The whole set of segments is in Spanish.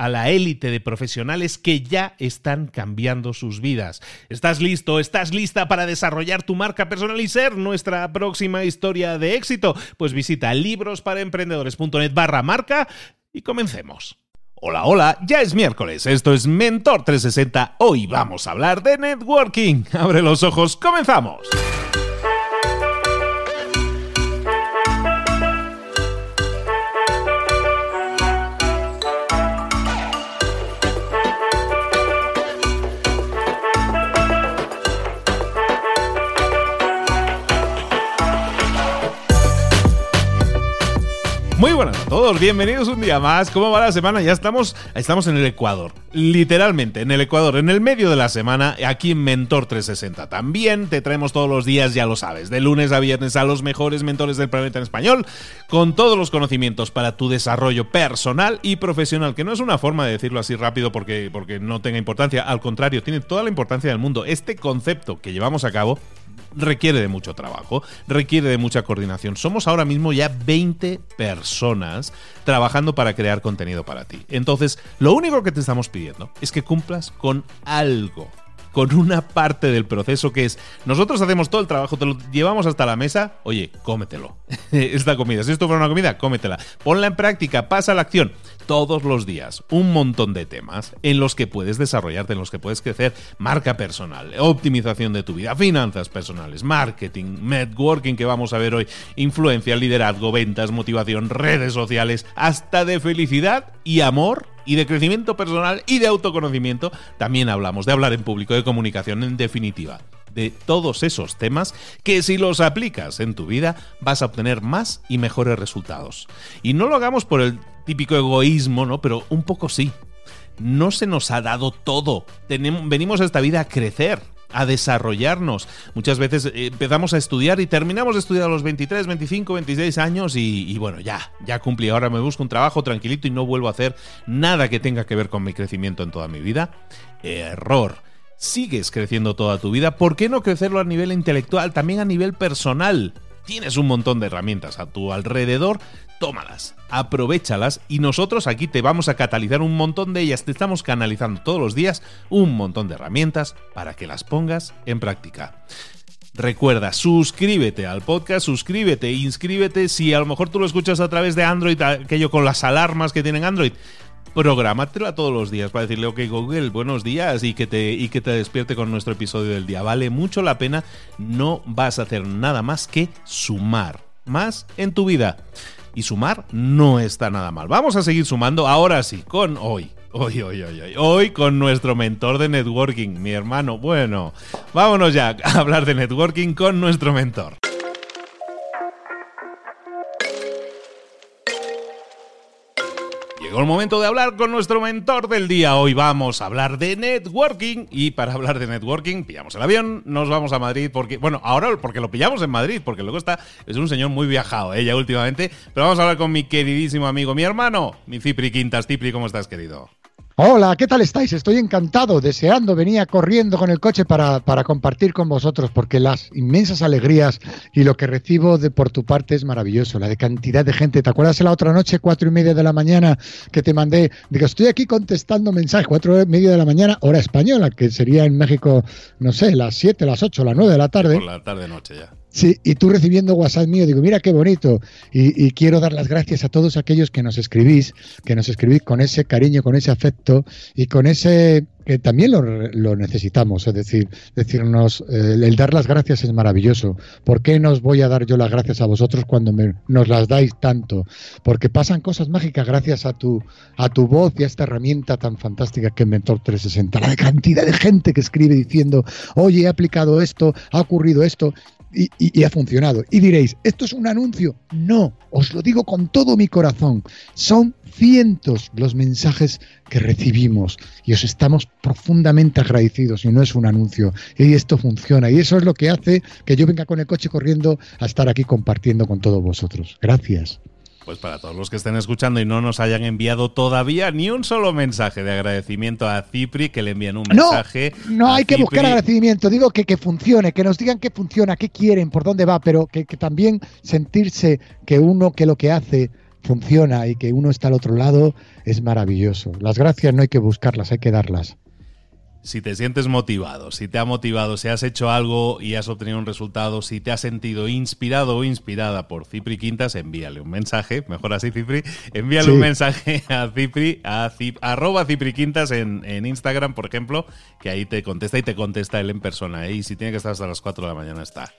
a la élite de profesionales que ya están cambiando sus vidas. ¿Estás listo? ¿Estás lista para desarrollar tu marca personal y ser nuestra próxima historia de éxito? Pues visita librosparaemprendedores.net barra marca y comencemos. Hola, hola, ya es miércoles, esto es Mentor 360, hoy vamos a hablar de networking. Abre los ojos, comenzamos. Muy buenas a todos, bienvenidos un día más. ¿Cómo va la semana? Ya estamos, estamos en el Ecuador, literalmente en el Ecuador, en el medio de la semana, aquí en Mentor 360. También te traemos todos los días, ya lo sabes, de lunes a viernes a los mejores mentores del planeta en español, con todos los conocimientos para tu desarrollo personal y profesional, que no es una forma de decirlo así rápido porque, porque no tenga importancia, al contrario, tiene toda la importancia del mundo. Este concepto que llevamos a cabo requiere de mucho trabajo, requiere de mucha coordinación. Somos ahora mismo ya 20 personas trabajando para crear contenido para ti. Entonces, lo único que te estamos pidiendo es que cumplas con algo con una parte del proceso que es, nosotros hacemos todo el trabajo, te lo llevamos hasta la mesa, oye, cómetelo. Esta comida, si esto fuera una comida, cómetela. Ponla en práctica, pasa a la acción todos los días un montón de temas en los que puedes desarrollarte, en los que puedes crecer, marca personal, optimización de tu vida, finanzas personales, marketing, networking que vamos a ver hoy, influencia, liderazgo, ventas, motivación, redes sociales, hasta de felicidad y amor y de crecimiento personal y de autoconocimiento. También hablamos de hablar en público, de comunicación en definitiva de todos esos temas que si los aplicas en tu vida vas a obtener más y mejores resultados. Y no lo hagamos por el típico egoísmo, ¿no? Pero un poco sí. No se nos ha dado todo. Tenemos, venimos a esta vida a crecer, a desarrollarnos. Muchas veces eh, empezamos a estudiar y terminamos de estudiar a los 23, 25, 26 años y, y, bueno, ya, ya cumplí. Ahora me busco un trabajo tranquilito y no vuelvo a hacer nada que tenga que ver con mi crecimiento en toda mi vida. Error. Sigues creciendo toda tu vida. ¿Por qué no crecerlo a nivel intelectual, también a nivel personal? Tienes un montón de herramientas a tu alrededor tómalas, aprovechalas y nosotros aquí te vamos a catalizar un montón de ellas. Te estamos canalizando todos los días un montón de herramientas para que las pongas en práctica. Recuerda, suscríbete al podcast, suscríbete, inscríbete. Si a lo mejor tú lo escuchas a través de Android, aquello con las alarmas que tienen Android, programátela todos los días para decirle, ok Google, buenos días y que, te, y que te despierte con nuestro episodio del día. Vale mucho la pena, no vas a hacer nada más que sumar más en tu vida y sumar no está nada mal. Vamos a seguir sumando ahora sí, con hoy. Hoy, hoy, hoy, hoy, hoy con nuestro mentor de networking, mi hermano. Bueno, vámonos ya a hablar de networking con nuestro mentor. Llegó el momento de hablar con nuestro mentor del día. Hoy vamos a hablar de networking y para hablar de networking pillamos el avión, nos vamos a Madrid porque, bueno, ahora porque lo pillamos en Madrid, porque luego está, es un señor muy viajado, ella ¿eh? últimamente, pero vamos a hablar con mi queridísimo amigo, mi hermano, mi Cipri Quintas. Cipri, ¿cómo estás, querido? Hola, ¿qué tal estáis? Estoy encantado, deseando, venía corriendo con el coche para, para, compartir con vosotros, porque las inmensas alegrías y lo que recibo de por tu parte es maravilloso, la de cantidad de gente. ¿Te acuerdas la otra noche, cuatro y media de la mañana, que te mandé? Digo, estoy aquí contestando mensajes, cuatro y media de la mañana, hora española, que sería en México, no sé, las siete, las ocho, las nueve de la tarde. Por la tarde-noche ya. Sí, y tú recibiendo WhatsApp mío, digo, mira qué bonito. Y, quiero dar las gracias a todos aquellos que nos escribís, que nos escribís con ese cariño, con ese afecto y con ese que también lo, necesitamos, es decir, decirnos, eh, el dar las gracias es maravilloso. ¿Por qué nos voy a dar yo las gracias a vosotros cuando nos las dais tanto? Porque pasan cosas mágicas gracias a tu, a tu voz y a esta herramienta tan fantástica que es Mentor 360. La cantidad de gente que escribe diciendo, oye, he aplicado esto, ha ocurrido esto y, ha funcionado. Y diréis, ¿esto es un anuncio? No, os lo digo con todo mi corazón. Son cientos los mensajes que recibimos y os estamos profundamente agradecidos y no es un anuncio. Y esto funciona y eso es lo que hace que yo venga con el coche corriendo a estar aquí compartiendo con todos vosotros. Gracias. Pues para todos los que estén escuchando y no nos hayan enviado todavía ni un solo mensaje de agradecimiento a Cipri, que le envíen un mensaje. No, no hay que buscar agradecimiento. Digo que, que funcione, que nos digan que funciona, qué quieren, por dónde va, pero que, que también sentirse que uno que lo que hace funciona y que uno está al otro lado es maravilloso. Las gracias no hay que buscarlas, hay que darlas si te sientes motivado, si te ha motivado, si has hecho algo y has obtenido un resultado, si te has sentido inspirado o inspirada por Cipri Quintas, envíale un mensaje, mejor así Cipri, envíale un mensaje a Cipri, a arroba Cipri Quintas en, en, Instagram, por ejemplo, que ahí te contesta y te contesta él en persona. ¿eh? Y si tiene que estar hasta las 4 de la mañana, está.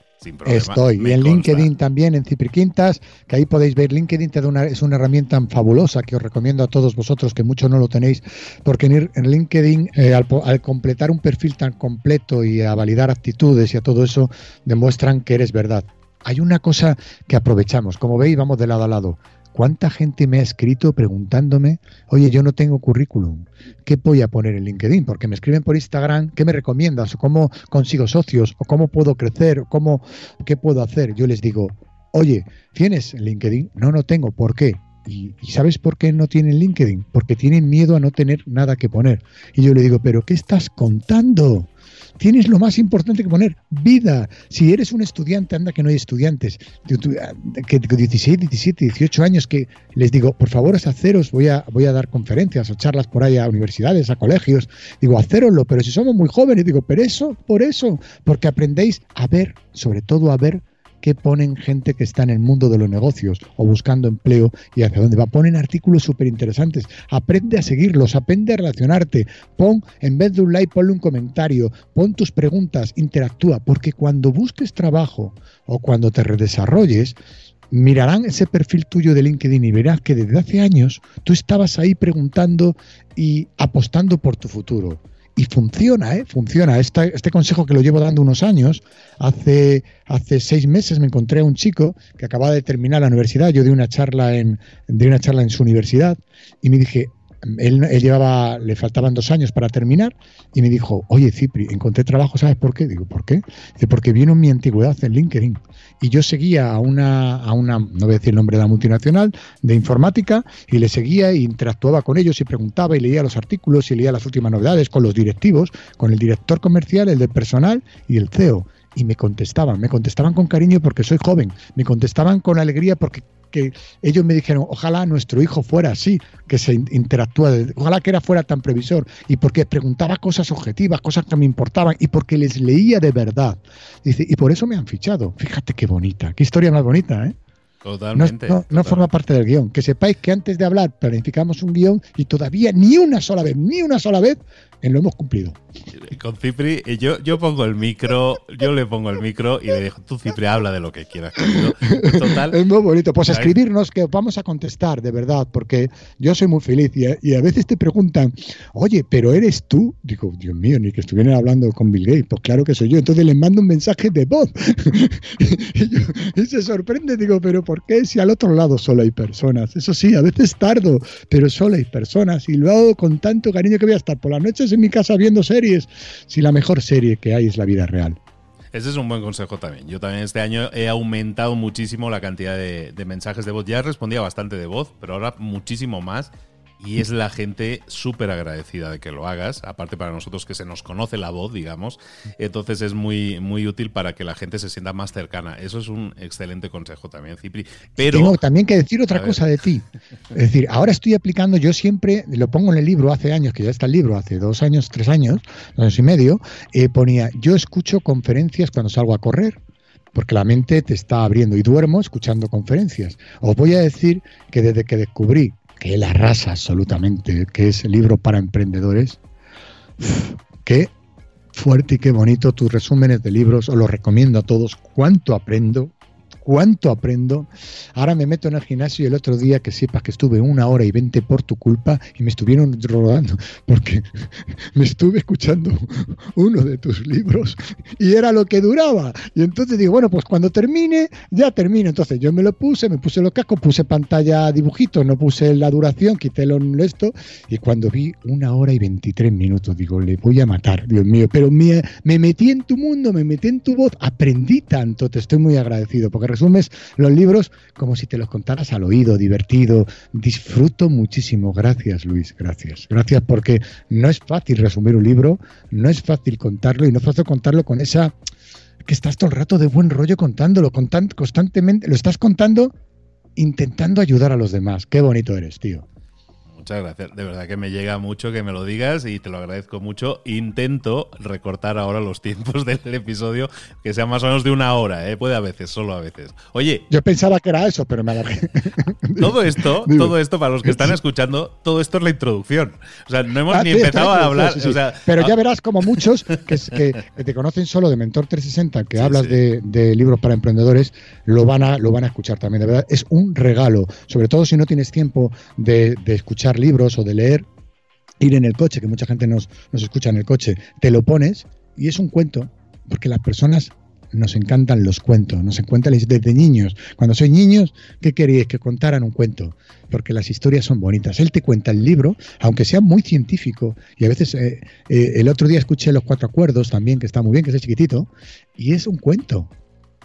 Estoy. y en LinkedIn también, en Cipri Quintas, que ahí podéis ver. LinkedIn te da una, es una herramienta fabulosa que os recomiendo a todos vosotros, que mucho no lo tenéis, porque en, LinkedIn, eh, al, completar un perfil tan completo y a validar actitudes y a todo eso, demuestran que eres verdad. Hay una cosa que aprovechamos. Como veis, vamos de lado a lado. ¿Cuánta gente me ha escrito preguntándome, oye, yo no tengo currículum, ¿qué voy a poner en LinkedIn? Porque me escriben por Instagram, ¿qué me recomiendas? ¿O cómo consigo socios? ¿O cómo puedo crecer? ¿O cómo, qué puedo hacer? Yo les digo, oye, ¿tienes LinkedIn? No, no tengo. ¿Por qué? ¿Y, sabes por qué no tienen LinkedIn? Porque tienen miedo a no tener nada que poner. Y yo le digo, ¿pero qué estás contando? Tienes lo más importante que poner, vida. Si eres un estudiante, anda que no hay estudiantes, que 16, 17, 18 años, que les digo, por favor, haceros, voy a, voy a dar conferencias o charlas por ahí a universidades, a colegios, digo, hacéroslo, pero si somos muy jóvenes, digo, pero eso, por eso, porque aprendéis a ver, sobre todo a ver que ponen gente que está en el mundo de los negocios o buscando empleo y hacia dónde va. Ponen artículos súper interesantes. Aprende a seguirlos, aprende a relacionarte. Pon, en vez de un like, ponle un comentario. Pon tus preguntas, interactúa, porque cuando busques trabajo o cuando te redesarrolles, mirarán ese perfil tuyo de LinkedIn y verás que desde hace años tú estabas ahí preguntando y apostando por tu futuro. Y funciona, ¿eh? Funciona. este consejo que lo llevo dando unos años, hace, hace seis meses me encontré a un chico que acababa de terminar la universidad, yo di una charla en, di una charla en su universidad y me dije, él, llevaba, le faltaban dos años para terminar y me dijo, oye Cipri, encontré trabajo, ¿sabes por qué? Digo, ¿por qué? Dice, porque vino mi antigüedad en LinkedIn y yo seguía a una, a una, no voy a decir el nombre de la multinacional, de informática y le seguía e interactuaba con ellos y preguntaba y leía los artículos y leía las últimas novedades con los directivos, con el director comercial, el de personal y el CEO y me contestaban, me contestaban con cariño porque soy joven, me contestaban con alegría porque que ellos me dijeron, ojalá nuestro hijo fuera así, que se interactúa, ojalá que era fuera tan previsor, y porque preguntaba cosas objetivas, cosas que me importaban, y porque les leía de verdad. Dice, y por eso me han fichado. Fíjate qué bonita, qué historia más bonita, ¿eh? Totalmente no, forma parte del guion. Que sepáis que antes de hablar planificamos un guion y todavía ni una sola vez, ni una sola vez lo hemos cumplido. Con Cipri, eh, yo, yo pongo el micro, yo le pongo el micro y le digo, tú Cipri, habla de lo que quieras. Total. Es muy bonito. Pues escribirnos que vamos a contestar, de verdad, porque yo soy muy feliz y a, veces te preguntan, oye, pero eres tú. Digo, Dios mío, ni que estuvieran hablando con Bill Gates. Pues claro que soy yo. Entonces les mando un mensaje de voz. y se sorprende, digo, pero ¿por qué si al otro lado solo hay personas? Eso sí, a veces tardo, pero solo hay personas y lo hago con tanto cariño que voy a estar por las noches en mi casa viendo series, si la mejor serie que hay es la vida real. Ese es un buen consejo también. Yo también este año he aumentado muchísimo la cantidad de, mensajes de voz. Ya respondía bastante de voz, pero ahora muchísimo más y es la gente súper agradecida de que lo hagas, aparte para nosotros que se nos conoce la voz, digamos, entonces es muy, muy útil para que la gente se sienta más cercana. Eso es un excelente consejo también, Cipri. Pero... Tengo también que decir otra cosa de ti. Es decir, ahora estoy aplicando, yo siempre, lo pongo en el libro hace años, que ya está el libro, hace dos años, tres años, dos años y medio, eh, ponía, yo escucho conferencias cuando salgo a correr porque la mente te está abriendo y duermo escuchando conferencias. Os voy a decir que desde que descubrí que él arrasa absolutamente, que es el libro para emprendedores. Qué fuerte y qué bonito tus resúmenes de libros, os los recomiendo a todos. Cuánto aprendo, cuánto aprendo. Ahora me meto en el gimnasio y el otro día que sepas que estuve una hora y veinte por tu culpa y me estuvieron rodando porque me estuve escuchando uno de tus libros y era lo que duraba. Y entonces digo, bueno, pues cuando termine, ya termino. Entonces yo me lo puse, me puse los cascos, puse pantalla dibujito, no puse la duración, quité lo esto y cuando vi una hora y veintitrés minutos, digo, le voy a matar, Dios mío, pero me, me metí en tu mundo, me metí en tu voz, aprendí tanto, te estoy muy agradecido porque resumes los libros como si te los contaras al oído, divertido. Disfruto muchísimo. Gracias, Luis. Gracias. Gracias porque no es fácil resumir un libro, no es fácil contarlo y no es fácil contarlo con esa que estás todo el rato de buen rollo contándolo, constantemente, lo estás contando intentando ayudar a los demás. Qué bonito eres, tío. Muchas gracias. De verdad que me llega mucho que me lo digas y te lo agradezco mucho. Intento recortar ahora los tiempos del episodio, que sean más o menos de una hora, ¿eh? puede a veces, solo a veces. Oye. Yo pensaba que era eso, pero me alargué. todo esto, todo esto, para los que están escuchando, todo esto es la introducción. O sea, no hemos ah, ni empezado a hablar. pero ya ah. verás como muchos que, te conocen solo de Mentor 360, que hablas de, libros para emprendedores, lo van, a, lo van a escuchar también. De verdad, es un regalo, sobre todo si no tienes tiempo de escuchar libros o de leer, ir en el coche, que mucha gente nos, nos escucha en el coche, te lo pones y es un cuento, porque las personas nos encantan los cuentos, nos encantan desde niños. Cuando soy niños, ¿qué queríais? Que contaran un cuento, porque las historias son bonitas. Él te cuenta el libro, aunque sea muy científico, y a veces eh, eh, el otro día escuché Los Cuatro Acuerdos también, que está muy bien, que es chiquitito, y es un cuento.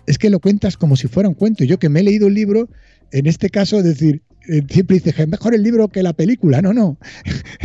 Es que lo cuentas como si fuera un cuento. Y yo que me he leído el libro, en este caso, decir, eh, siempre dice es mejor el libro que la película. No, no.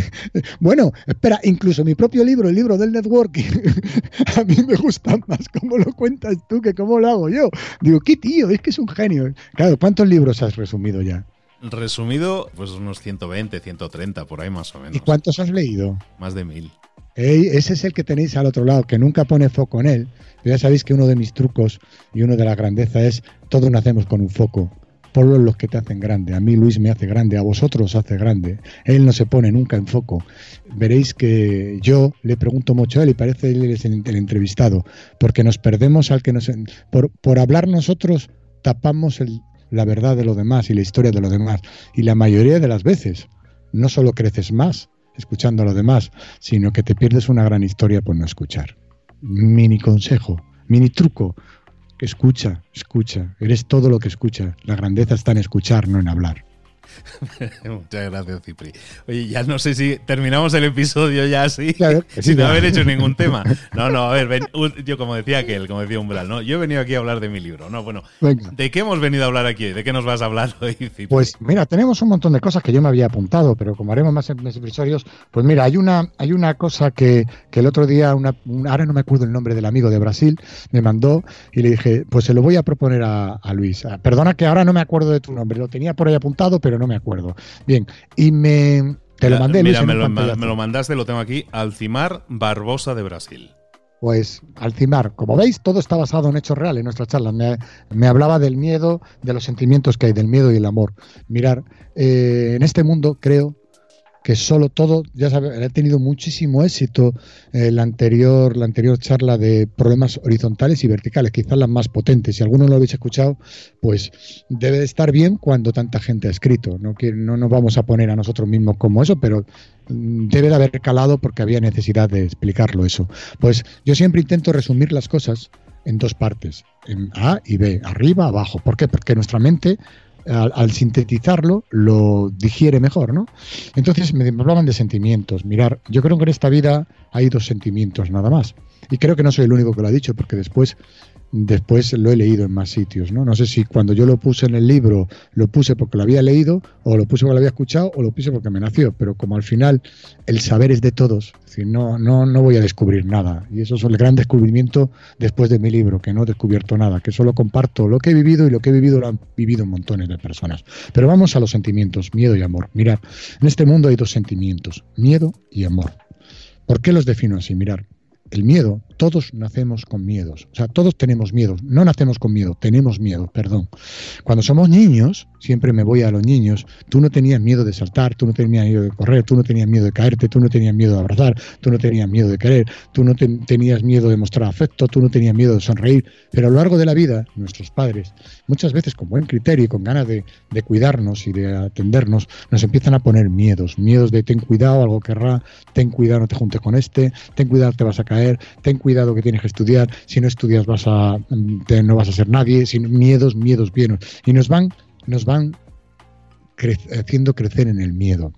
bueno, espera, incluso mi propio libro, el libro del networking, a mí me gusta más cómo lo cuentas tú que cómo lo hago yo. Digo, qué tío, es que es un genio. Claro, ¿cuántos libros has resumido ya? Resumido, pues unos 120, 130, por ahí más o menos. ¿Y cuántos has leído? Más de mil. ese es el que tenéis al otro lado, que nunca pone foco en él. ya sabéis que uno de mis trucos y uno de la grandeza es todos nacemos con un foco por los que te hacen grande. A mí Luis me hace grande, a vosotros os hace grande. Él no se pone nunca en foco. Veréis que yo le pregunto mucho a él y parece él es el, entrevistado, porque nos perdemos al que nos... Por, por hablar nosotros tapamos la verdad de lo demás y la historia de lo demás. Y la mayoría de las veces no solo creces más escuchando a lo demás, sino que te pierdes una gran historia por no escuchar. Mini consejo, mini truco Escucha, escucha. Eres todo lo que escucha. La grandeza está en escuchar, no en hablar. Muchas gracias, Cipri. Oye, ya no sé si terminamos el episodio ya así, sin haber hecho ningún tema. No, no, a ver, yo como decía aquel, como decía Umbral, ¿no? Yo he venido aquí a hablar de mi libro, ¿no? Bueno, ¿de qué hemos venido a hablar aquí? ¿De qué nos vas a hablar hoy, Cipri? Pues mira, tenemos un montón de cosas que yo me había apuntado, pero como haremos más episodios, pues mira, hay una, hay una cosa que, que el otro día, una, ahora no me acuerdo el nombre del amigo de Brasil, me mandó y le dije, pues se lo voy a proponer a, a Luis. Ah, perdona que ahora no me acuerdo de tu nombre, lo tenía por ahí apuntado, pero no me acuerdo. Bien, y me... Te lo mandé, Mira, me, lo, me lo mandaste, lo tengo aquí, Alcimar Barbosa de Brasil. Pues Alcimar, como veis, todo está basado en hechos reales. En nuestra charla me, me, hablaba del miedo, de los sentimientos que hay, del miedo y el amor. Mirar, eh, en este mundo creo que solo todo, ya sabes, ha tenido muchísimo éxito la, anterior, la anterior charla de problemas horizontales y verticales, quizás las más potentes. Si alguno no lo habéis escuchado, pues debe de estar bien cuando tanta gente ha escrito. No, no nos vamos a poner a nosotros mismos como eso, pero mm, debe de haber calado porque había necesidad de explicarlo eso. Pues yo siempre intento resumir las cosas en dos partes, en A y B, arriba, abajo. ¿Por qué? Porque nuestra mente al, sintetizarlo lo digiere mejor, ¿no? Entonces me, hablaban de sentimientos. Mirar, yo creo que en esta vida hay dos sentimientos nada más. Y creo que no soy el único que lo ha dicho, porque después después lo he leído en más sitios, ¿no? No sé si cuando yo lo puse en el libro lo puse porque lo había leído, o lo puse porque lo había escuchado, o lo puse porque me nació, pero como al final el saber es de todos, es no, no, no voy a descubrir nada. Y eso es el gran descubrimiento después de mi libro, que no he descubierto nada, que solo comparto lo que he vivido y lo que he vivido lo han vivido montones de personas. Pero vamos a los sentimientos, miedo y amor. Mirad, en este mundo hay dos sentimientos, miedo y amor. ¿Por qué los defino así? Mirar, el miedo, todos nacemos con miedos. O sea, todos tenemos miedos. No nacemos con miedo, tenemos miedo, perdón. Cuando somos niños, siempre me voy a los niños, tú no tenías miedo de saltar, tú no tenías miedo de correr, tú no tenías miedo de caerte, tú no tenías miedo de abrazar, tú no tenías miedo de querer, tú no tenías miedo de mostrar afecto, tú no tenías miedo de sonreír. Pero a lo largo de la vida, nuestros padres, muchas veces con buen criterio y con ganas de, de cuidarnos y de atendernos, nos empiezan a poner miedos. Miedos de ten cuidado, algo querrá, ten cuidado, no te juntes con este, ten cuidado, te vas a caer ten cuidado que tienes que estudiar, si no estudias vas a, no vas a ser nadie, sin miedos, miedos bienos. Y nos van, nos van haciendo crecer en el miedo.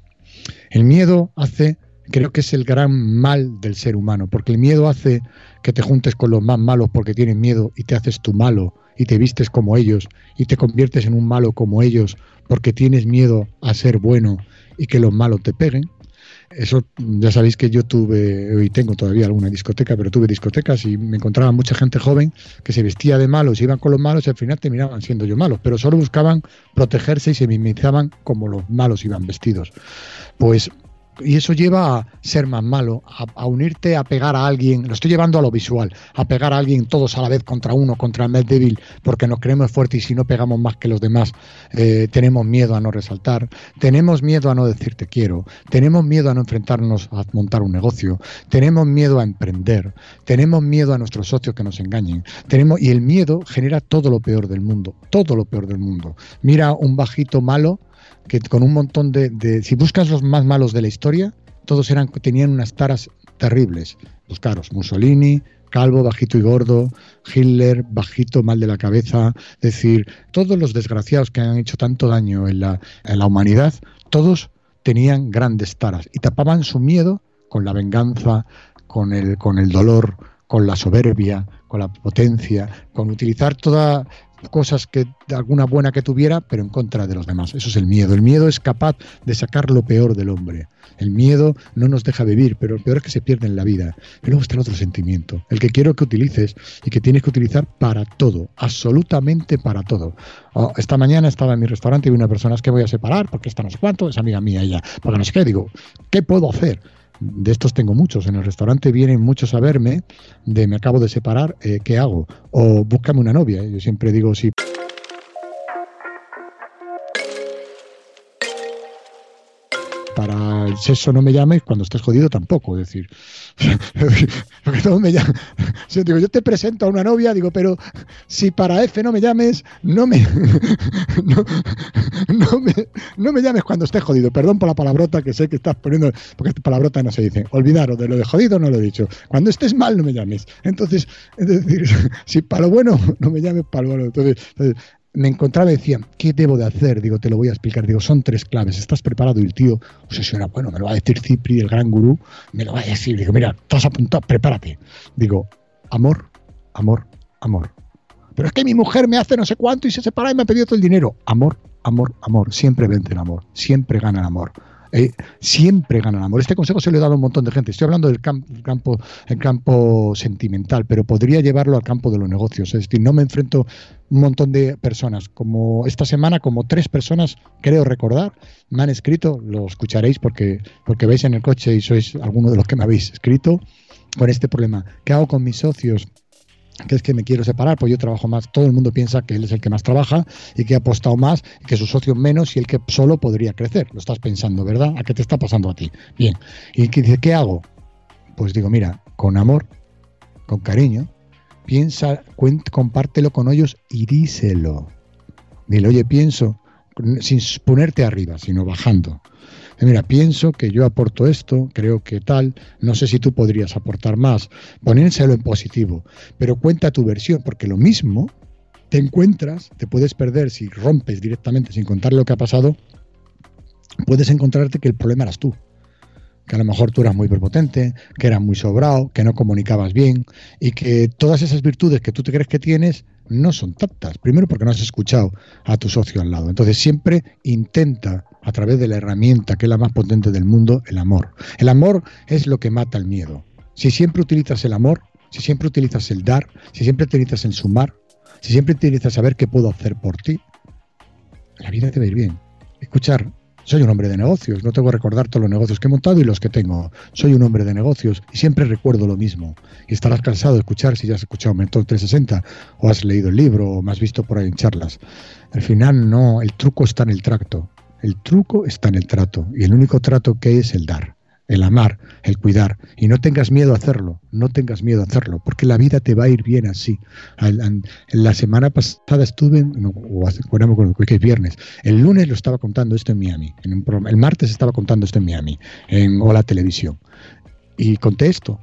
El miedo hace, creo que es el gran mal del ser humano, porque el miedo hace que te juntes con los más malos porque tienes miedo y te haces tú malo y te vistes como ellos y te conviertes en un malo como ellos porque tienes miedo a ser bueno y que los malos te peguen. Eso ya sabéis que yo tuve y tengo todavía alguna discoteca, pero tuve discotecas y me encontraba mucha gente joven que se vestía de malos, iban con los malos y al final terminaban siendo yo malos, pero solo buscaban protegerse y se minimizaban como los malos iban vestidos. Pues y eso lleva a ser más malo, a, unirte, a pegar a alguien, lo estoy llevando a lo visual, a pegar a alguien todos a la vez contra uno, contra el más débil, porque nos creemos fuertes y si no pegamos más que los demás, eh, tenemos miedo a no resaltar, tenemos miedo a no decir te quiero, tenemos miedo a no enfrentarnos a montar un negocio, tenemos miedo a emprender, tenemos miedo a nuestros socios que nos engañen, tenemos, y el miedo genera todo lo peor del mundo, todo lo peor del mundo. Mira un bajito malo, que con un montón de, si buscas los más malos de la historia, todos eran tenían unas taras terribles. Los caros, Mussolini, calvo, bajito y gordo, Hitler, bajito, mal de la cabeza, es decir, todos los desgraciados que han hecho tanto daño en la, en la humanidad, todos tenían grandes taras y tapaban su miedo con la venganza, con el, con el dolor, con la soberbia, con la potencia, con utilizar toda cosas que alguna buena que tuviera, pero en contra de los demás. Eso es el miedo. El miedo es capaz de sacar lo peor del hombre. El miedo no nos deja vivir, pero lo peor es que se pierde en la vida. Y luego está el otro sentimiento, el que quiero que utilices y que tienes que utilizar para todo, absolutamente para todo. Oh, esta mañana estaba en mi restaurante y vi una persona, es que voy a separar porque esta no sé cuánto, es amiga mía ella, porque no sé qué, digo, ¿qué puedo hacer? De estos tengo muchos. En el restaurante vienen muchos a verme de me acabo de separar, eh, ¿qué hago? O búscame una novia. Yo siempre digo, sí. El sexo no me llames, cuando estés jodido tampoco. Es decir, todos me. Yo te presento a una novia, digo, pero si para F no me llames, no me, no, me, no me llames cuando estés jodido. Perdón por la palabrota que sé que estás poniendo, porque esta palabrota no se dice. Olvidaros de lo de jodido, no lo he dicho. Cuando estés mal, no me llames. Entonces, es decir, si para lo bueno, no me llames para lo bueno. entonces me encontraba y decía, ¿qué debo de hacer? Digo, te lo voy a explicar. Digo, son tres claves. ¿Estás preparado? Y el tío, obsesiona, bueno, me lo va a decir Cipri, el gran gurú, me lo va a decir. Digo, mira, estás apuntado, prepárate. Digo, amor, amor, amor. Pero es que mi mujer me hace no sé cuánto y se separa y me ha pedido todo el dinero. Amor, amor, amor. Siempre vence el amor. Siempre gana el amor. Eh, siempre gana el amor. Este consejo se lo he dado a un montón de gente. Estoy hablando del campo, el campo sentimental, pero podría llevarlo al campo de los negocios. Es decir, no me enfrento un montón de personas. Como esta semana, como tres personas, creo recordar, me han escrito, lo escucharéis porque, porque veis en el coche y sois alguno de los que me habéis escrito con este problema. ¿Qué hago con mis socios? Que es que me quiero separar, pues yo trabajo más. Todo el mundo piensa que él es el que más trabaja y que ha apostado más que sus socios menos y el que solo podría crecer. Lo estás pensando, ¿verdad? ¿A qué te está pasando a ti? Bien. Y dice, ¿qué hago? Pues digo, mira, con amor, con cariño, piensa, compártelo con ellos y díselo. Dile, oye, pienso, sin ponerte arriba, sino bajando. Mira, pienso que yo aporto esto, creo que tal, no sé si tú podrías aportar más. Ponérselo en positivo, pero cuenta tu versión, porque lo mismo te encuentras, te puedes perder si rompes directamente sin contar lo que ha pasado, puedes encontrarte que el problema eras tú que a lo mejor tú eras muy prepotente, que eras muy sobrado, que no comunicabas bien y que todas esas virtudes que tú te crees que tienes no son tantas. Primero porque no has escuchado a tu socio al lado. Entonces siempre intenta a través de la herramienta que es la más potente del mundo, el amor. El amor es lo que mata el miedo. Si siempre utilizas el amor, si siempre utilizas el dar, si siempre utilizas el sumar, si siempre utilizas saber qué puedo hacer por ti, la vida te va a ir bien. Escuchar soy un hombre de negocios, no tengo que recordar todos los negocios que he montado y los que tengo. Soy un hombre de negocios y siempre recuerdo lo mismo. Y estarás cansado de escuchar si ya has escuchado Mentor 360 o has leído el libro o me has visto por ahí en charlas. Al final no, el truco está en el tracto. El truco está en el trato y el único trato que es el dar el amar, el cuidar. Y no tengas miedo a hacerlo, no tengas miedo a hacerlo, porque la vida te va a ir bien así. La semana pasada estuve, no, o hace, que es viernes, el lunes lo estaba contando esto en Miami, el martes estaba contando esto en Miami, en Hola Televisión. Y conté esto,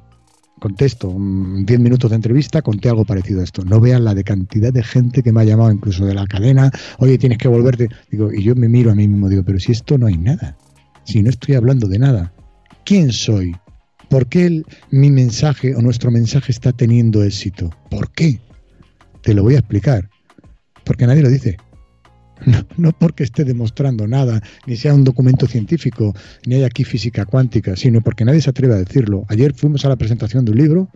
conté esto, 10 minutos de entrevista, conté algo parecido a esto. No vean la de cantidad de gente que me ha llamado incluso de la cadena, oye, tienes que volverte. Digo, y yo me miro a mí mismo, digo, pero si esto no hay nada, si no estoy hablando de nada, ¿Quién soy? ¿Por qué mi mensaje o nuestro mensaje está teniendo éxito? ¿Por qué? Te lo voy a explicar. Porque nadie lo dice. No, porque esté demostrando nada, ni sea un documento científico, ni hay aquí física cuántica, sino porque nadie se atreve a decirlo. Ayer fuimos a la presentación de un libro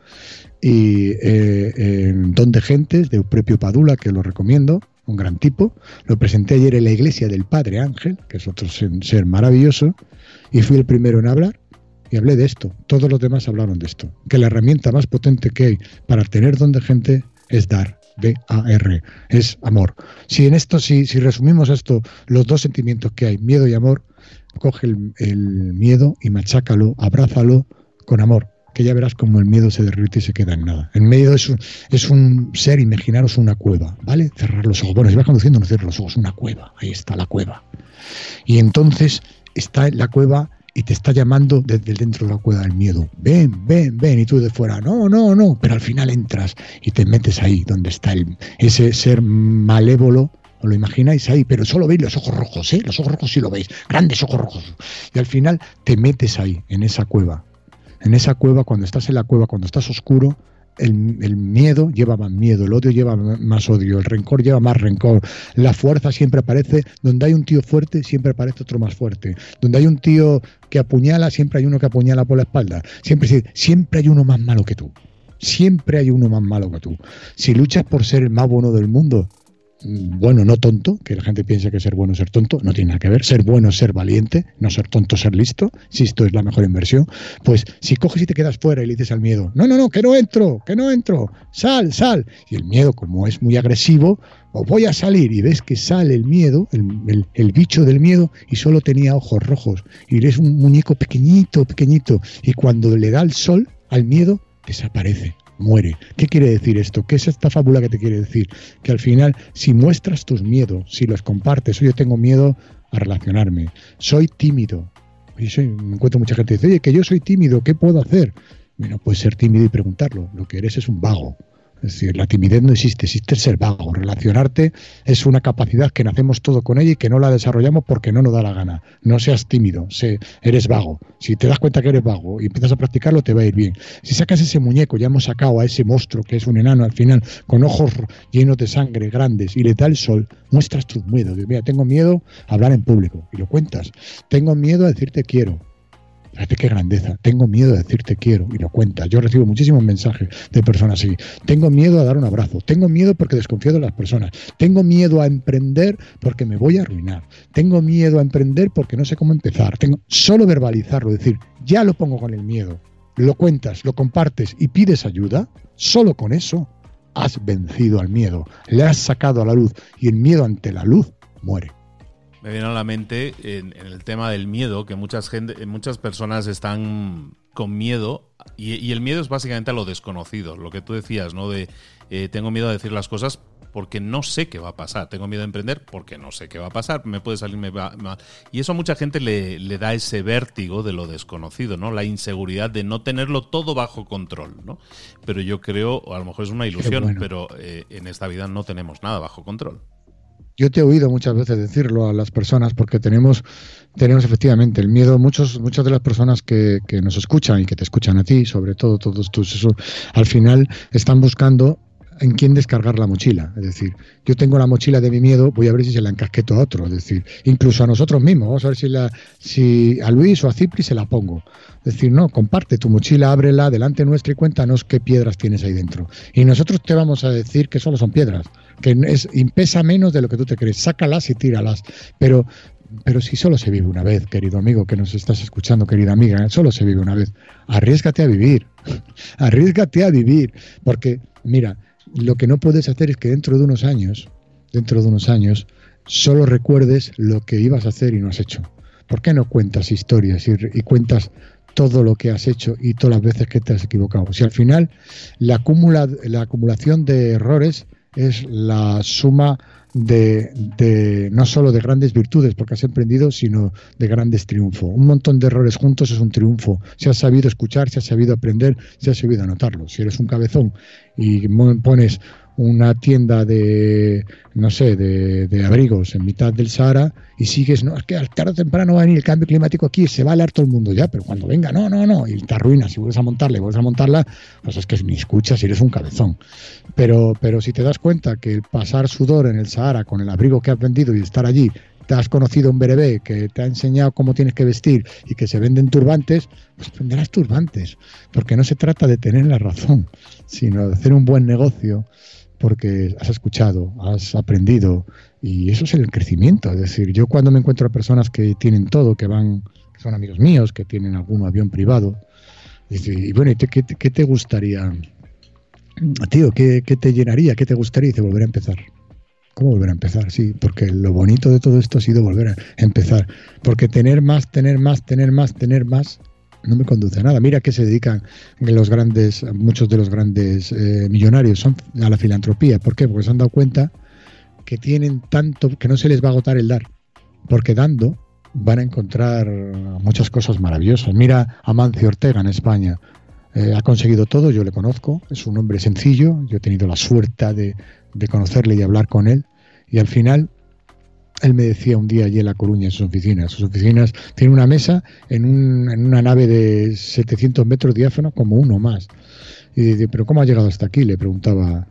y eh, Don de Gentes, de Eupropio Padula, que lo recomiendo, un gran tipo. Lo presenté ayer en la iglesia del Padre Ángel, que es otro ser maravilloso, y fui el primero en hablar y hablé de esto. Todos los demás hablaron de esto. Que la herramienta más potente que hay para tener don de gente es dar. D-A-R, es amor. Si en esto, si, si resumimos esto, los dos sentimientos que hay, miedo y amor, coge el, miedo y machácalo, abrázalo con amor, que ya verás como el miedo se derrite y se queda en nada. El miedo es un, es un ser, imaginaros una cueva, ¿vale? Cerrar los ojos. Bueno, si vas conduciendo, no cierres los ojos, una cueva, ahí está la cueva. Y entonces está la cueva y te está llamando desde dentro de la cueva del miedo. Ven, ven, ven. Y tú de fuera, no, no, no. Pero al final entras y te metes ahí donde está ese ser malévolo. ¿Os lo imagináis ahí? Pero solo veis los ojos rojos, ¿eh? Los ojos rojos sí lo veis. Grandes ojos rojos. Y al final te metes ahí, en esa cueva. En esa cueva, cuando estás en la cueva, cuando estás oscuro, el, miedo lleva más miedo, el odio lleva más odio, el rencor lleva más rencor, la fuerza siempre aparece, donde hay un tío fuerte, siempre aparece otro más fuerte, donde hay un tío que apuñala, siempre hay uno que apuñala por la espalda, siempre, siempre hay uno más malo que tú, siempre hay uno más malo que tú. Si luchas por ser el más bueno del mundo, bueno, no tonto, que la gente piensa que ser bueno es ser tonto, no tiene nada que ver. Ser bueno es ser valiente, no ser tonto, ser listo, si esto es la mejor inversión. Pues si coges y te quedas fuera y le dices al miedo, no, no, no, que no entro, que no entro, sal, sal. Y el miedo, como es muy agresivo, o voy a salir y ves que sale el miedo, el, el bicho del miedo, y solo tenía ojos rojos. Y eres un muñeco pequeñito, pequeñito. Y cuando le da el sol al miedo, desaparece muere. ¿Qué quiere decir esto? ¿Qué es esta fábula que te quiere decir? Que al final, si muestras tus miedos, si los compartes, oye, tengo miedo a relacionarme, soy tímido. Oye, soy, me encuentro mucha gente que dice, oye, que yo soy tímido, ¿qué puedo hacer? Bueno, puedes ser tímido y preguntarlo. Lo que eres es un vago. Es decir, la timidez no existe, existe el ser vago. Relacionarte es una capacidad que nacemos todo con ella y que no la desarrollamos porque no nos da la gana. No seas tímido, eres vago. Si te das cuenta que eres vago y empiezas a practicarlo, te va a ir bien. Si sacas ese muñeco, ya hemos sacado a ese monstruo que es un enano al final, con ojos llenos de sangre grandes y le da el sol, muestras tus miedos. Mira, tengo miedo a hablar en público y lo cuentas. Tengo miedo a decirte quiero Fíjate qué grandeza. Tengo miedo de decirte quiero y lo cuentas. Yo recibo muchísimos mensajes de personas así. Tengo miedo a dar un abrazo. Tengo miedo porque desconfío de las personas. Tengo miedo a emprender porque me voy a arruinar. Tengo miedo a emprender porque no sé cómo empezar. Tengo solo verbalizarlo, decir, ya lo pongo con el miedo. Lo cuentas, lo compartes y pides ayuda. Solo con eso has vencido al miedo. Le has sacado a la luz y el miedo ante la luz muere me viene a la mente en, el tema del miedo, que muchas, gente, muchas personas están con miedo y, el miedo es básicamente a lo desconocido, lo que tú decías, ¿no? De eh, tengo miedo a decir las cosas porque no sé qué va a pasar. Tengo miedo de emprender porque no sé qué va a pasar. Me puede salirme mal. Y eso a mucha gente le, le, da ese vértigo de lo desconocido, ¿no? La inseguridad de no tenerlo todo bajo control, ¿no? Pero yo creo, a lo mejor es una ilusión, pero eh, en esta vida no tenemos nada bajo control. Yo te he oído muchas veces decirlo a las personas porque tenemos, tenemos efectivamente el miedo. Muchos, muchas de las personas que, que nos escuchan y que te escuchan a ti, sobre todo todos tus, eso, al final están buscando en quién descargar la mochila. Es decir, yo tengo la mochila de mi miedo, voy a ver si se la encasqueto a otro. Es decir, incluso a nosotros mismos. Vamos a ver si, la, si a Luis o a Cipri se la pongo. Es decir, no, comparte tu mochila, ábrela delante nuestra y cuéntanos qué piedras tienes ahí dentro. Y nosotros te vamos a decir que solo son piedras, que es, pesa menos de lo que tú te crees. Sácalas y tíralas. Pero pero si solo se vive una vez, querido amigo que nos estás escuchando, querida amiga, solo se vive una vez. Arriesgate a vivir, arriesgate a vivir, porque mira, lo que no puedes hacer es que dentro de unos años, dentro de unos años, solo recuerdes lo que ibas a hacer y no has hecho. ¿Por qué no cuentas historias y, cuentas todo lo que has hecho y todas las veces que te has equivocado? Si al final la, acumula, la acumulación de errores es la suma de, no solo de grandes virtudes porque has emprendido, sino de grandes triunfos. Un montón de errores juntos es un triunfo. Si has sabido escuchar, si has sabido aprender, si has sabido anotarlo. Si eres un cabezón y pones una tienda de, no sé, de, abrigos en mitad del Sahara y sigues, no, es que tarde o temprano va a venir el cambio climático aquí, se va a alar todo el mundo ya, pero cuando venga, no, no, no, y te arruinas, si vuelves a montarla y vuelves a montarla, pues es que ni escuchas y eres un cabezón. Pero, pero si te das cuenta que el pasar sudor en el Sahara con el abrigo que has vendido y estar allí te has conocido un berebé que te ha enseñado cómo tienes que vestir y que se venden turbantes, pues venderás turbantes, porque no se trata de tener la razón, sino de hacer un buen negocio porque has escuchado, has aprendido y eso es el crecimiento. Es decir, yo cuando me encuentro a personas que tienen todo, que van, que son amigos míos, que tienen algún avión privado, y, bueno, ¿qué, qué, te gustaría? Tío, ¿qué, ¿qué, te llenaría? ¿Qué te gustaría? Y dice, volver a empezar. ¿Cómo volver a empezar? Sí, porque lo bonito de todo esto ha sido volver a empezar. Porque tener más, tener más, tener más, tener más, no me conduce a nada. Mira que se dedican los grandes, muchos de los grandes eh, millonarios son a la filantropía. ¿Por qué? Porque se han dado cuenta que tienen tanto que no se les va a agotar el dar. Porque dando van a encontrar muchas cosas maravillosas. Mira a Mancio Ortega en España. Eh, ha conseguido todo, yo le conozco, es un hombre sencillo, yo he tenido la suerte de, de conocerle y hablar con él. Y al final él me decía un día allí en La Coruña, en sus oficinas, sus oficinas tienen una mesa en, una nave de 700 metros diáfano, como uno más. Y dice, ¿pero cómo ha llegado hasta aquí? Le preguntaba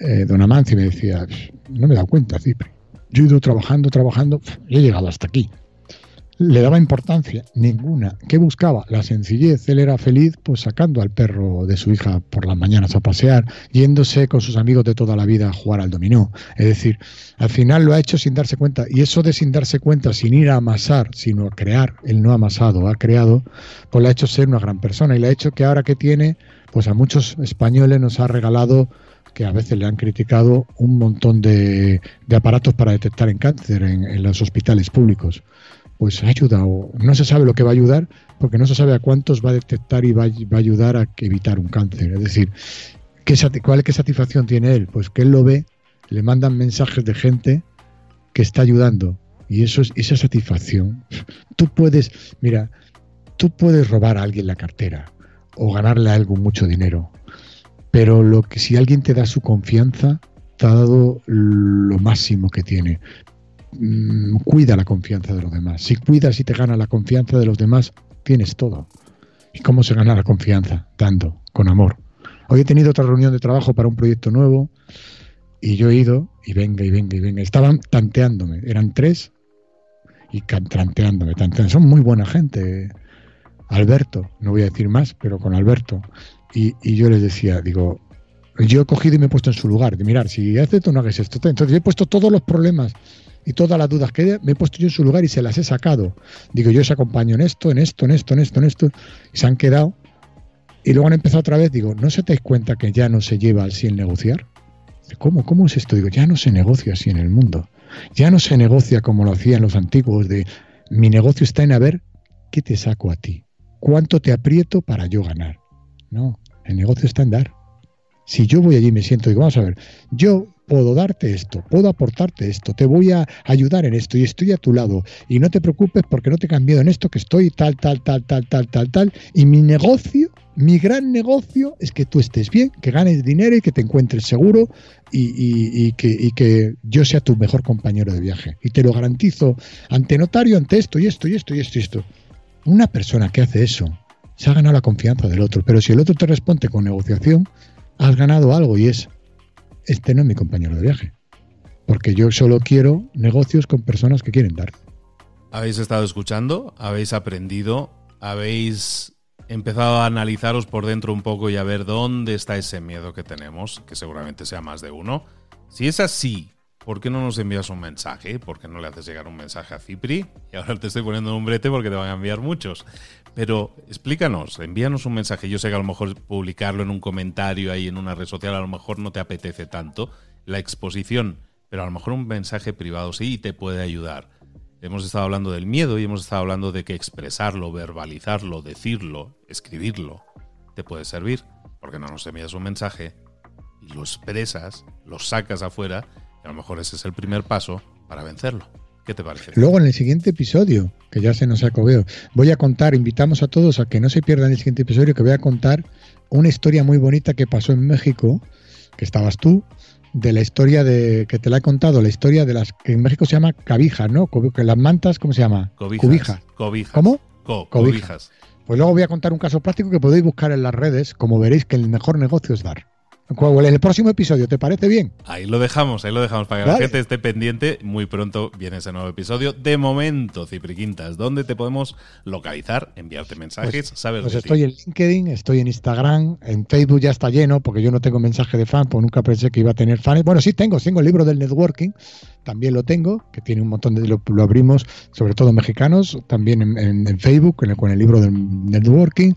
eh, don Amancio y me decía, no me he dado cuenta, Cipri. Yo he ido trabajando, trabajando, y he llegado hasta aquí le daba importancia ninguna. ¿Qué buscaba? La sencillez. Él era feliz pues sacando al perro de su hija por las mañanas a pasear, yéndose con sus amigos de toda la vida a jugar al dominó. Es decir, al final lo ha hecho sin darse cuenta. Y eso de sin darse cuenta, sin ir a amasar, sino a crear, él no ha amasado, ha creado, pues le ha hecho ser una gran persona y le ha hecho que ahora que tiene, pues a muchos españoles nos ha regalado que a veces le han criticado un montón de, aparatos para detectar en cáncer en los hospitales públicos pues ha ayudado. No se sabe lo que va a ayudar porque no se sabe a cuántos va a detectar y va, a ayudar a evitar un cáncer. Es decir, ¿qué, ¿cuál qué satisfacción tiene él? Pues que él lo ve, le mandan mensajes de gente que está ayudando. Y eso es esa satisfacción. Tú puedes, mira, tú puedes robar a alguien la cartera o ganarle a algo mucho dinero. Pero lo que si alguien te da su confianza, te ha dado lo máximo que tiene. Mm, cuida la confianza de los demás. Si cuidas y te gana la confianza de los demás, tienes todo. ¿Y cómo se gana la confianza? Dando, con amor. Hoy he tenido otra reunión de trabajo para un proyecto nuevo y yo he ido y venga y venga y venga. Estaban tanteándome, eran tres y tanteándome, tanteándome. Son muy buena gente. Alberto, no voy a decir más, pero con Alberto. Y, y yo les decía, digo, yo he cogido y me he puesto en su lugar, de mirar, si haces esto, no hagas esto. Entonces he puesto todos los problemas y todas las dudas que me he puesto yo en su lugar y se las he sacado. Digo, yo os acompaño en esto, en esto, en esto, en esto, en esto, y se han quedado. Y luego han empezado otra vez, digo, ¿no se te cuenta que ya no se lleva así el negociar? ¿Cómo? ¿Cómo es esto? Digo, ya no se negocia así en el mundo. Ya no se negocia como lo hacían los antiguos, de mi negocio está en a ver qué te saco a ti, cuánto te aprieto para yo ganar. No, el negocio está en dar. Si yo voy allí y me siento y digo, vamos a ver, yo puedo darte esto, puedo aportarte esto, te voy a ayudar en esto y estoy a tu lado y no te preocupes porque no te he cambiado en esto que estoy tal, tal, tal, tal, tal, tal, tal. Y mi negocio, mi gran negocio es que tú estés bien, que ganes dinero y que te encuentres seguro y, que, y que yo sea tu mejor compañero de viaje. Y te lo garantizo ante notario, ante esto y esto y esto y esto y esto. Una persona que hace eso se ha ganado la confianza del otro, pero si el otro te responde con negociación, has ganado algo y es este no es mi compañero de viaje. Porque yo solo quiero negocios con personas que quieren dar. Habéis estado escuchando, habéis aprendido, habéis empezado a analizaros por dentro un poco y a ver dónde está ese miedo que tenemos, que seguramente sea más de uno. Si es así, ¿por qué no nos envías un mensaje? ¿Por qué no le haces llegar un mensaje a Cipri? Y ahora te estoy poniendo un brete porque te van a enviar muchos. Pero explícanos, envíanos un mensaje. Yo sé que a lo mejor publicarlo en un comentario ahí en una red social a lo mejor no te apetece tanto la exposición, pero a lo mejor un mensaje privado sí te puede ayudar. Hemos estado hablando del miedo y hemos estado hablando de que expresarlo, verbalizarlo, decirlo, escribirlo, te puede servir. Porque no nos envías un mensaje y lo expresas, lo sacas afuera y a lo mejor ese es el primer paso para vencerlo. ¿Qué te parece? Luego en el siguiente episodio, que ya se nos acabó, voy a contar, invitamos a todos a que no se pierdan el siguiente episodio, que voy a contar una historia muy bonita que pasó en México, que estabas tú, de la historia de que te la he contado, la historia de las que en México se llama cabijas, ¿no? Que las mantas, ¿cómo se llama? Cobijas. Cobijas. ¿Cómo? cobijas. Pues luego voy a contar un caso práctico que podéis buscar en las redes, como veréis que el mejor negocio es dar. En el próximo episodio, ¿te parece bien? Ahí lo dejamos, ahí lo dejamos para que la gente esté pendiente. Muy pronto viene ese nuevo episodio. De momento, Cipriquintas, ¿dónde te podemos localizar, enviarte mensajes, pues, saber Pues estoy en LinkedIn, estoy en Instagram, en Facebook ya está lleno porque yo no tengo mensaje de fan, porque nunca pensé que iba a tener fans. Bueno, sí tengo, tengo el libro del networking, también lo tengo, que tiene un montón de. Lo, abrimos, sobre todo mexicanos, también en, Facebook, con el libro del networking.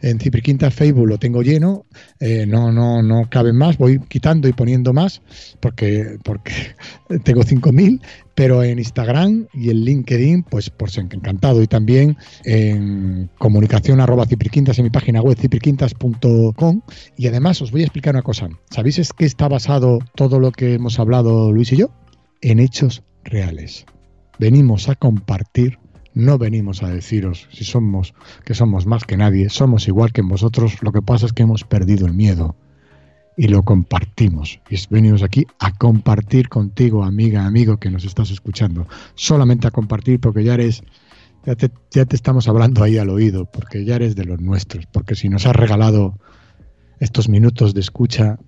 En Cipriquinta Facebook lo tengo lleno, eh, no, no, no caben más, voy quitando y poniendo más porque, porque tengo 5.000, pero en Instagram y en LinkedIn, pues por ser encantado. Y también en comunicación arroba cipriquintas en mi página web cipriquintas.com. Y además os voy a explicar una cosa. ¿Sabéis es que está basado todo lo que hemos hablado Luis y yo? En hechos reales. Venimos a compartir no venimos a deciros si somos que somos más que nadie, somos igual que vosotros, lo que pasa es que hemos perdido el miedo y lo compartimos. Y venimos aquí a compartir contigo, amiga, amigo que nos estás escuchando. Solamente a compartir porque ya eres, ya te, ya te estamos hablando ahí al oído, porque ya eres de los nuestros, porque si nos has regalado estos minutos de escucha,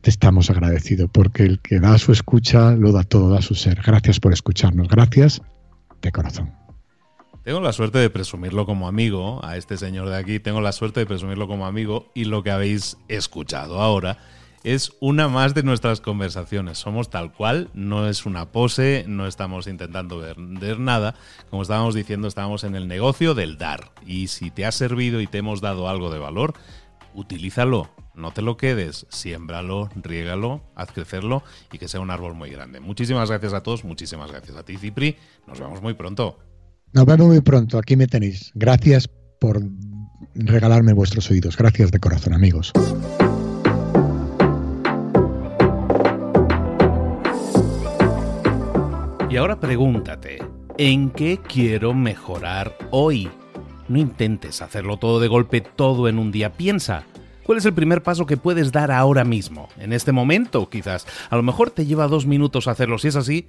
te estamos agradecidos, porque el que da su escucha lo da todo, da su ser. Gracias por escucharnos, gracias de corazón. Tengo la suerte de presumirlo como amigo, a este señor de aquí, tengo la suerte de presumirlo como amigo y lo que habéis escuchado ahora es una más de nuestras conversaciones. Somos tal cual, no es una pose, no estamos intentando vender nada. Como estábamos diciendo, estamos en el negocio del dar. Y si te ha servido y te hemos dado algo de valor, utilízalo, no te lo quedes, siémbralo, riégalo, haz crecerlo y que sea un árbol muy grande. Muchísimas gracias a todos, muchísimas gracias a ti, Cipri. Nos vemos muy pronto. Nos vemos muy pronto, aquí me tenéis. Gracias por regalarme vuestros oídos. Gracias de corazón, amigos. Y ahora pregúntate, ¿en qué quiero mejorar hoy? No intentes hacerlo todo de golpe, todo en un día. Piensa, ¿cuál es el primer paso que puedes dar ahora mismo? En este momento, quizás. A lo mejor te lleva dos minutos hacerlo. Si es así,